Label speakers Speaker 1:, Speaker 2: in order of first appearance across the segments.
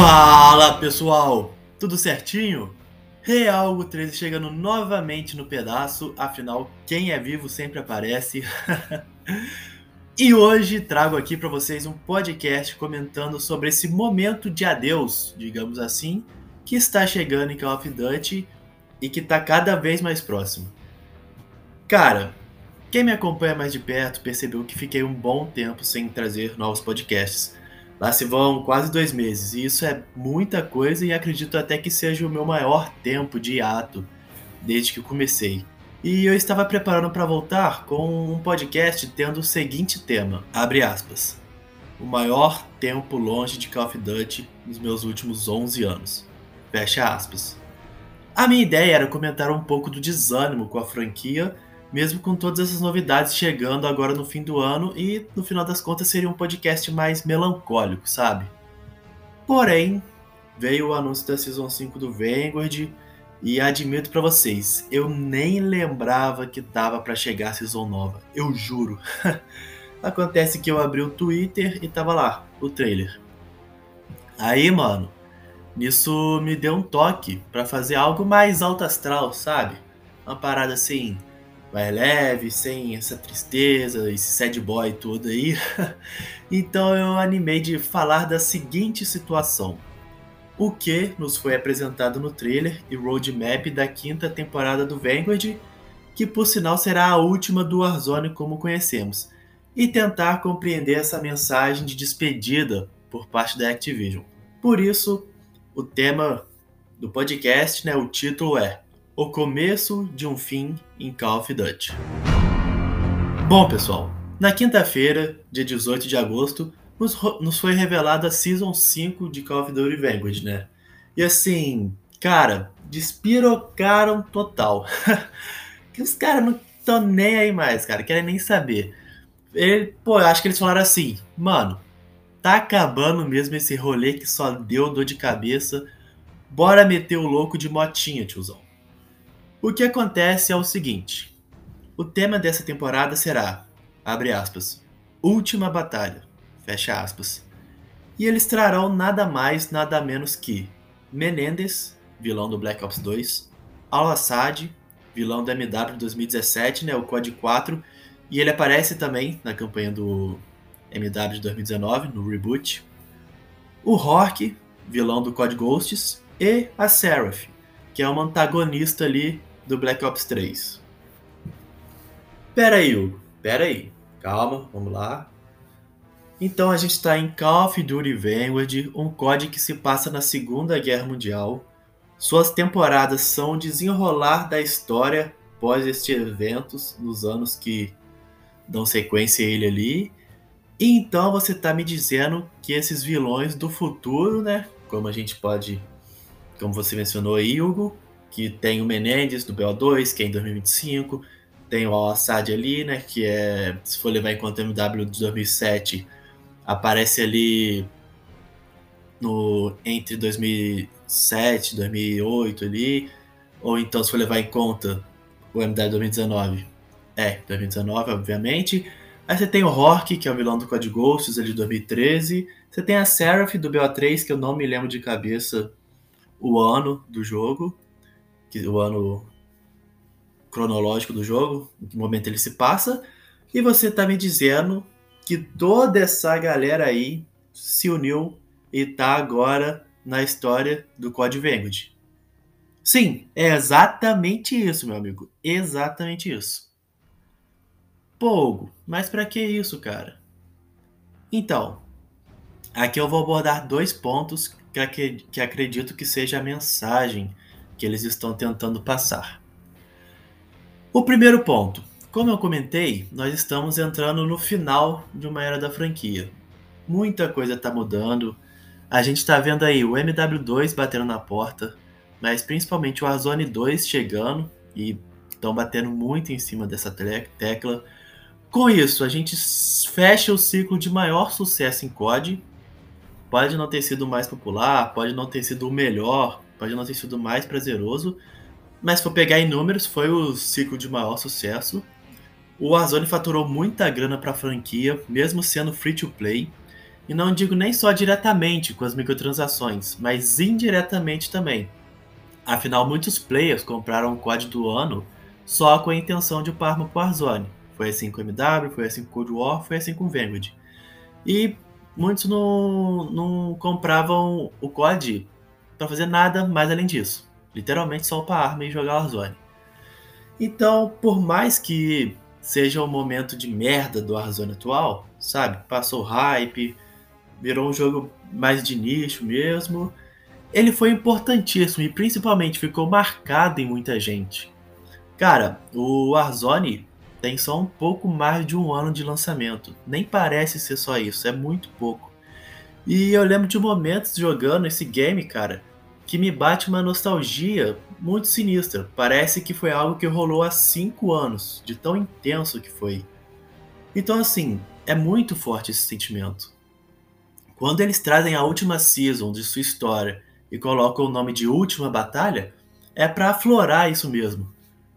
Speaker 1: Fala pessoal, tudo certinho? Realgo 13 chegando novamente no pedaço, afinal, quem é vivo sempre aparece. e hoje trago aqui para vocês um podcast comentando sobre esse momento de adeus, digamos assim, que está chegando em Call of Duty e que está cada vez mais próximo. Cara, quem me acompanha mais de perto percebeu que fiquei um bom tempo sem trazer novos podcasts. Lá se vão quase dois meses, e isso é muita coisa e acredito até que seja o meu maior tempo de hiato desde que comecei. E eu estava preparando para voltar com um podcast tendo o seguinte tema, abre aspas, o maior tempo longe de Call of Duty nos meus últimos 11 anos, fecha aspas. A minha ideia era comentar um pouco do desânimo com a franquia mesmo com todas essas novidades chegando agora no fim do ano e no final das contas seria um podcast mais melancólico, sabe? Porém, veio o anúncio da Season 5 do Vanguard e admito para vocês, eu nem lembrava que tava para chegar a Season nova, eu juro. Acontece que eu abri o Twitter e tava lá, o trailer. Aí, mano, nisso me deu um toque para fazer algo mais alto astral, sabe? Uma parada assim, mais leve, sem essa tristeza, esse sad boy todo aí. então eu animei de falar da seguinte situação. O que nos foi apresentado no trailer e roadmap da quinta temporada do Vanguard, que por sinal será a última do Warzone como conhecemos, e tentar compreender essa mensagem de despedida por parte da Activision. Por isso, o tema do podcast, né, o título é o começo de um fim em Call of Duty. Bom, pessoal, na quinta-feira, dia 18 de agosto, nos, nos foi revelada a Season 5 de Call of Duty Vanguard, né? E assim, cara, despirocaram total. que os caras não estão nem aí mais, cara, querem nem saber. Ele, pô, eu acho que eles falaram assim, mano, tá acabando mesmo esse rolê que só deu dor de cabeça. Bora meter o louco de motinha, tiozão. O que acontece é o seguinte: o tema dessa temporada será, abre aspas, Última Batalha, fecha aspas. E eles trarão nada mais, nada menos que Menendez, vilão do Black Ops 2, Al-Assad, vilão do MW 2017, né, o COD 4, e ele aparece também na campanha do MW de 2019, no reboot. O Rock, vilão do COD Ghosts, e a Seraph, que é uma antagonista ali do Black Ops 3. Pera aí, Hugo. Pera aí. Calma, vamos lá. Então a gente está em Call of Duty Vanguard, um código que se passa na Segunda Guerra Mundial. Suas temporadas são o desenrolar da história pós estes eventos, nos anos que dão sequência a ele ali. E então você está me dizendo que esses vilões do futuro, né? Como a gente pode, como você mencionou aí, Hugo, que tem o Menendez do BO2, que é em 2025, tem o Al-Assad ali, né, que é, se for levar em conta o MW de 2007, aparece ali no entre 2007 2008 ali, ou então se for levar em conta o MW de 2019, é, 2019, obviamente. Aí você tem o Rock, que é o vilão do Code Ghosts, ali de 2013. Você tem a Seraph do BO3, que eu não me lembro de cabeça o ano do jogo que o ano cronológico do jogo, em que momento ele se passa, e você tá me dizendo que toda essa galera aí se uniu e tá agora na história do Code Vanguard. Sim, é exatamente isso, meu amigo. Exatamente isso. Pouco, mas para que isso, cara? Então, aqui eu vou abordar dois pontos que acredito que seja a mensagem que eles estão tentando passar. O primeiro ponto. Como eu comentei, nós estamos entrando no final de uma era da franquia. Muita coisa está mudando. A gente está vendo aí o MW2 batendo na porta, mas principalmente o Warzone 2 chegando e estão batendo muito em cima dessa tecla. Com isso, a gente fecha o ciclo de maior sucesso em COD. Pode não ter sido o mais popular, pode não ter sido o melhor, pode não ter sido mais prazeroso, mas se for pegar em números, foi o ciclo de maior sucesso. O Warzone faturou muita grana para a franquia, mesmo sendo free to play. E não digo nem só diretamente com as microtransações, mas indiretamente também. Afinal, muitos players compraram o código do ano só com a intenção de upar arma pro Warzone. Foi assim com MW, foi assim com Cold War, foi assim com Vanguard. E muitos não, não compravam o COD para fazer nada mais além disso. Literalmente só upar arma e jogar Warzone. Então, por mais que seja o um momento de merda do Warzone atual, sabe? Passou hype, virou um jogo mais de nicho mesmo. Ele foi importantíssimo e principalmente ficou marcado em muita gente. Cara, o Warzone tem só um pouco mais de um ano de lançamento. Nem parece ser só isso, é muito pouco. E eu lembro de momentos jogando esse game, cara, que me bate uma nostalgia muito sinistra. Parece que foi algo que rolou há cinco anos, de tão intenso que foi. Então, assim, é muito forte esse sentimento. Quando eles trazem a última season de sua história e colocam o nome de Última Batalha, é para aflorar isso mesmo.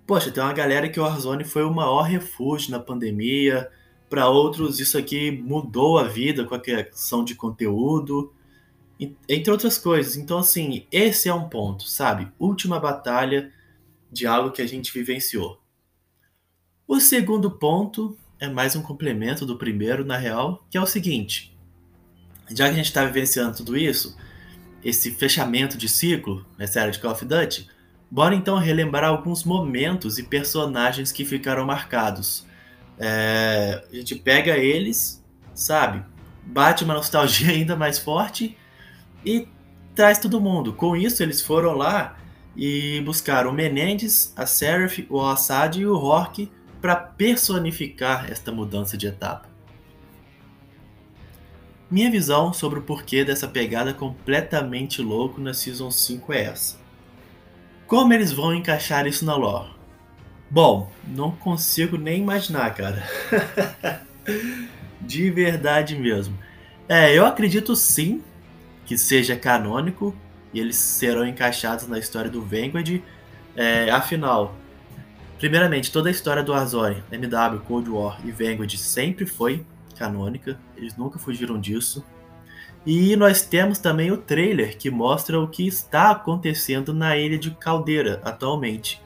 Speaker 1: Poxa, tem uma galera que o Warzone foi o maior refúgio na pandemia, para outros isso aqui mudou a vida com a criação de conteúdo entre outras coisas. Então, assim, esse é um ponto, sabe? Última batalha de algo que a gente vivenciou. O segundo ponto é mais um complemento do primeiro, na real, que é o seguinte: já que a gente está vivenciando tudo isso, esse fechamento de ciclo nessa era de Call of Duty, bora então relembrar alguns momentos e personagens que ficaram marcados. É, a gente pega eles, sabe? Bate uma nostalgia ainda mais forte e traz todo mundo. Com isso, eles foram lá e buscaram o Menendez, a Seraph, o Assad e o Rock para personificar esta mudança de etapa. Minha visão sobre o porquê dessa pegada completamente louco na Season 5 é essa. Como eles vão encaixar isso na lore? Bom, não consigo nem imaginar, cara. de verdade mesmo. É, eu acredito sim que seja canônico e eles serão encaixados na história do Vanguard. É, afinal, primeiramente, toda a história do Warzone, MW, Cold War e Vanguard sempre foi canônica, eles nunca fugiram disso. E nós temos também o trailer que mostra o que está acontecendo na ilha de Caldeira atualmente.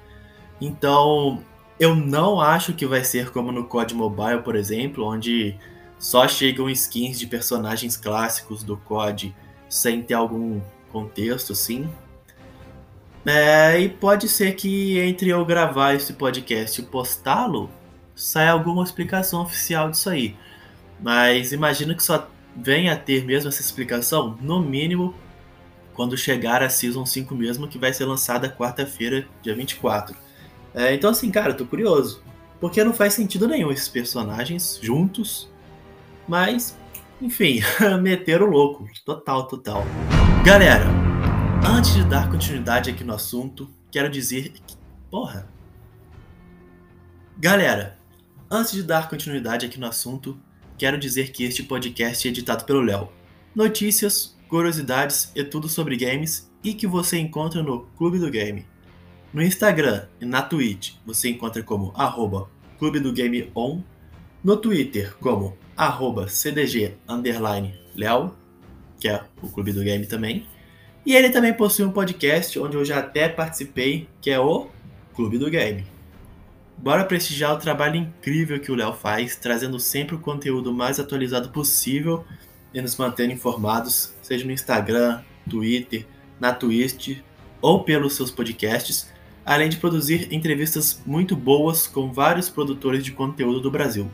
Speaker 1: Então, eu não acho que vai ser como no COD Mobile, por exemplo, onde só chegam skins de personagens clássicos do COD sem ter algum contexto, assim. É, e pode ser que entre eu gravar esse podcast e postá-lo, saia alguma explicação oficial disso aí. Mas imagino que só venha a ter mesmo essa explicação, no mínimo, quando chegar a Season 5 mesmo, que vai ser lançada quarta-feira, dia 24. É, então assim, cara, eu tô curioso. Porque não faz sentido nenhum esses personagens juntos, mas enfim, meteram o louco. Total, total. Galera, antes de dar continuidade aqui no assunto, quero dizer que. Porra! Galera, antes de dar continuidade aqui no assunto, quero dizer que este podcast é editado pelo Léo. Notícias, curiosidades e tudo sobre games e que você encontra no Clube do Game. No Instagram e na Twitch você encontra como arroba Clube do Game On, no Twitter como arroba cdg underline Léo, que é o clube do game também. E ele também possui um podcast onde eu já até participei, que é o Clube do Game. Bora prestigiar o trabalho incrível que o Léo faz, trazendo sempre o conteúdo mais atualizado possível e nos mantendo informados, seja no Instagram, Twitter, na Twitch ou pelos seus podcasts, além de produzir entrevistas muito boas com vários produtores de conteúdo do Brasil.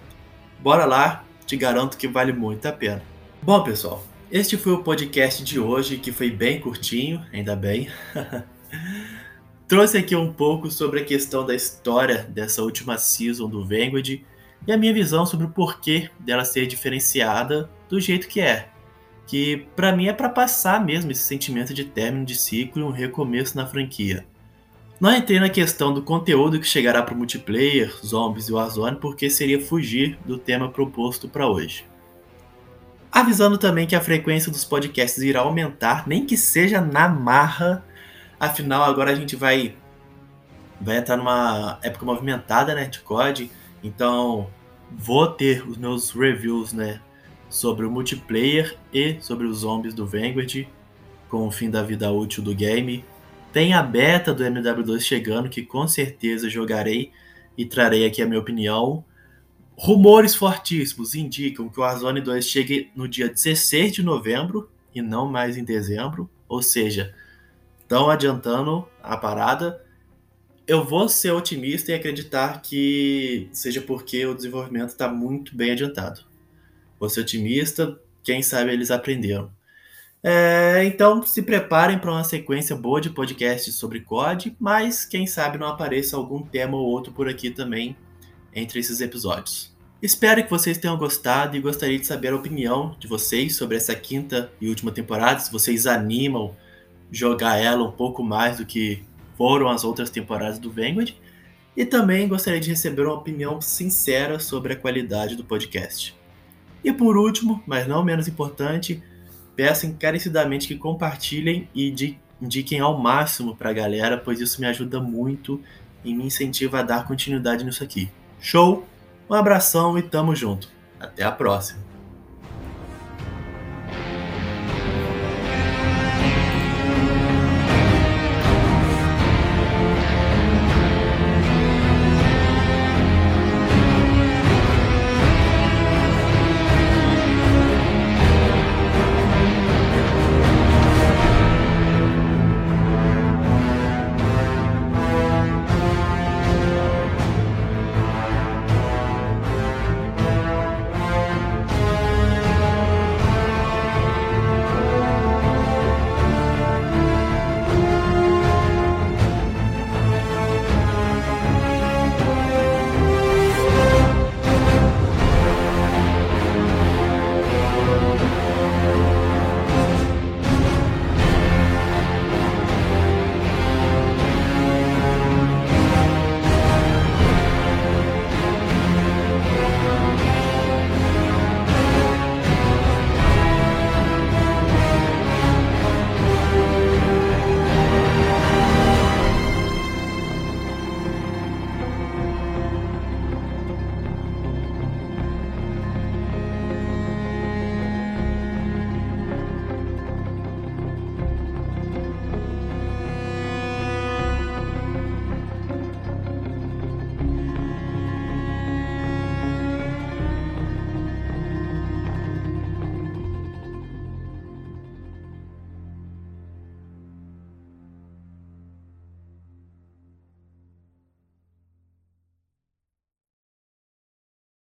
Speaker 1: Bora lá te garanto que vale muito a pena. Bom, pessoal, este foi o podcast de hoje, que foi bem curtinho, ainda bem. Trouxe aqui um pouco sobre a questão da história dessa última season do Vanguard e a minha visão sobre o porquê dela ser diferenciada do jeito que é. Que para mim é para passar mesmo esse sentimento de término de ciclo e um recomeço na franquia. Não entrei na questão do conteúdo que chegará para o multiplayer, zombies e Warzone, porque seria fugir do tema proposto para hoje. Avisando também que a frequência dos podcasts irá aumentar, nem que seja na marra. Afinal, agora a gente vai vai entrar numa época movimentada, né, de COD. Então, vou ter os meus reviews, né, sobre o multiplayer e sobre os zombies do Vanguard com o fim da vida útil do game. Tem a beta do MW2 chegando que com certeza jogarei e trarei aqui a minha opinião. Rumores fortíssimos indicam que o Warzone 2 chegue no dia 16 de novembro e não mais em dezembro, ou seja, estão adiantando a parada. Eu vou ser otimista e acreditar que seja porque o desenvolvimento está muito bem adiantado. Vou ser otimista, quem sabe eles aprenderam. É, então se preparem para uma sequência boa de podcasts sobre COD, mas quem sabe não apareça algum tema ou outro por aqui também entre esses episódios. Espero que vocês tenham gostado e gostaria de saber a opinião de vocês sobre essa quinta e última temporada, se vocês animam jogar ela um pouco mais do que foram as outras temporadas do Vanguard. E também gostaria de receber uma opinião sincera sobre a qualidade do podcast. E por último, mas não menos importante, peço encarecidamente que compartilhem e indiquem ao máximo para a galera, pois isso me ajuda muito e me incentiva a dar continuidade nisso aqui. Show? Um abração e tamo junto. Até a próxima.